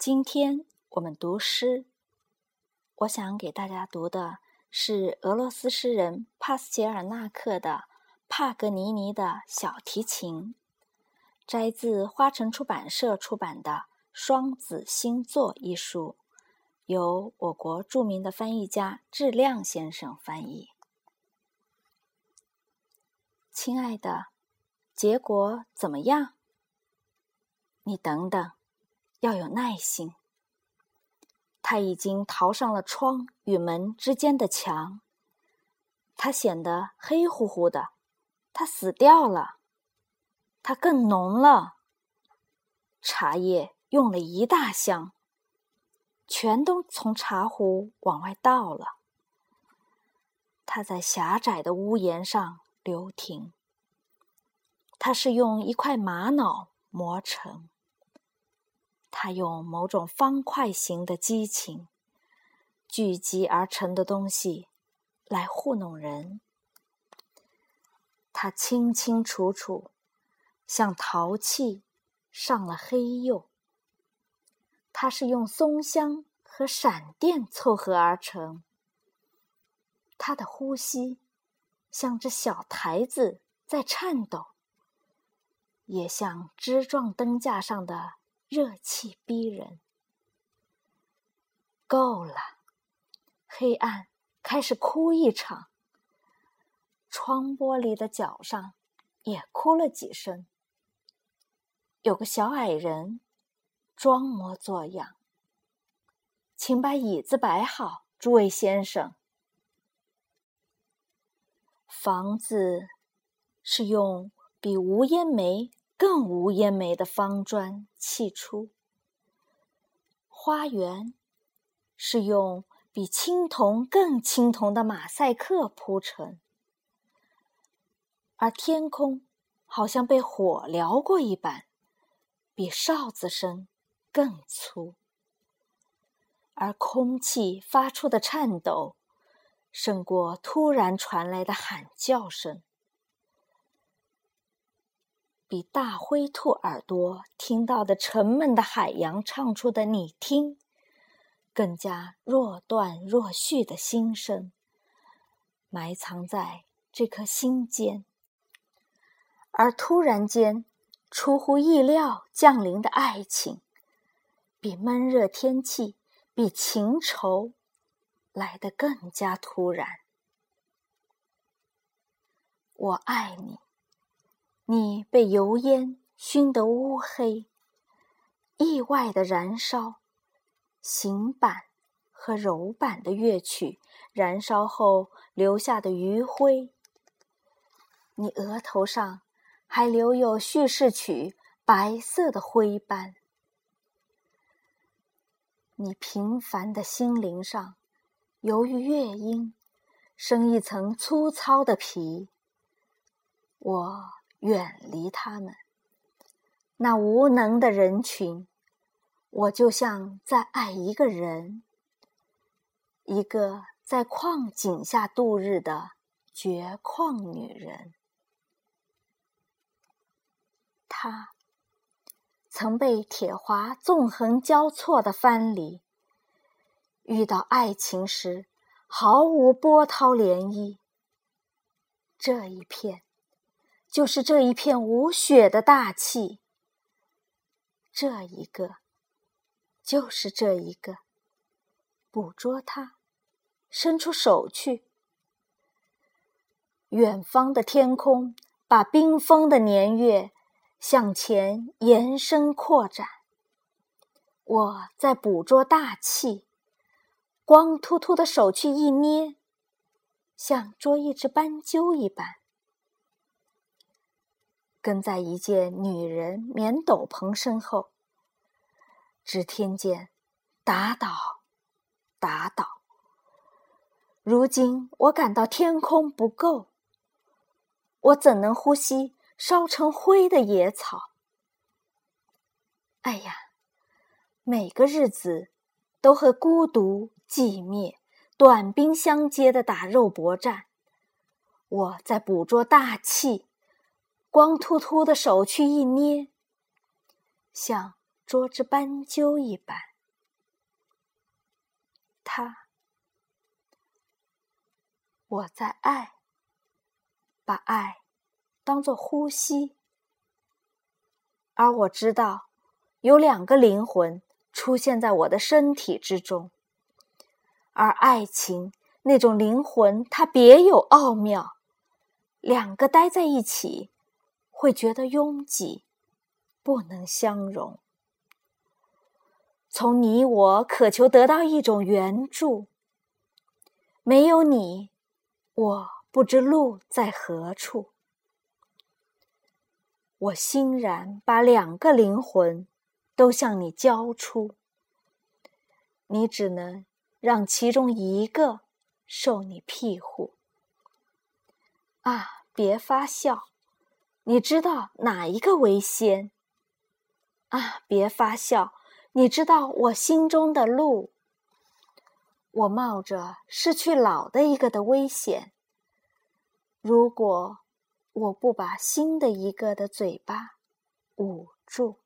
今天我们读诗，我想给大家读的是俄罗斯诗人帕斯捷尔纳克的《帕格尼尼的小提琴》，摘自花城出版社出版的《双子星座》一书，由我国著名的翻译家质亮先生翻译。亲爱的，结果怎么样？你等等。要有耐心。他已经逃上了窗与门之间的墙。他显得黑乎乎的，他死掉了。它更浓了。茶叶用了一大箱，全都从茶壶往外倒了。它在狭窄的屋檐上流停。它是用一块玛瑙磨成。他用某种方块形的激情聚集而成的东西来糊弄人。他清清楚楚，像陶器上了黑釉。他是用松香和闪电凑合而成。他的呼吸像只小台子在颤抖，也像枝状灯架上的。热气逼人，够了！黑暗开始哭一场，窗玻璃的角上也哭了几声。有个小矮人装模作样，请把椅子摆好，诸位先生。房子是用比无烟煤。更无烟煤的方砖砌出，花园是用比青铜更青铜的马赛克铺成，而天空好像被火燎过一般，比哨子声更粗，而空气发出的颤抖胜过突然传来的喊叫声。比大灰兔耳朵听到的沉闷的海洋唱出的你听，更加若断若续的心声，埋藏在这颗心间。而突然间，出乎意料降临的爱情，比闷热天气，比情愁来得更加突然。我爱你。你被油烟熏得乌黑，意外的燃烧，行板和柔板的乐曲燃烧后留下的余晖。你额头上还留有叙事曲白色的灰斑。你平凡的心灵上，由于乐音，生一层粗糙的皮。我。远离他们，那无能的人群，我就像在爱一个人，一个在矿井下度日的绝矿女人。她曾被铁华纵横交错的藩篱，遇到爱情时毫无波涛涟漪。这一片。就是这一片无雪的大气，这一个，就是这一个，捕捉它，伸出手去。远方的天空把冰封的年月向前延伸扩展，我在捕捉大气，光秃秃的手去一捏，像捉一只斑鸠一般。跟在一件女人棉斗篷身后，只听见打倒，打倒。如今我感到天空不够，我怎能呼吸烧成灰的野草？哎呀，每个日子都和孤独、寂灭、短兵相接的打肉搏战。我在捕捉大气。光秃秃的手去一捏，像捉只斑鸠一般。他。我在爱，把爱当作呼吸，而我知道有两个灵魂出现在我的身体之中，而爱情那种灵魂，它别有奥妙，两个待在一起会觉得拥挤，不能相容。从你我渴求得到一种援助，没有你。我不知路在何处，我欣然把两个灵魂都向你交出，你只能让其中一个受你庇护。啊，别发笑，你知道哪一个为先？啊，别发笑，你知道我心中的路。我冒着失去老的一个的危险，如果我不把新的一个的嘴巴捂住。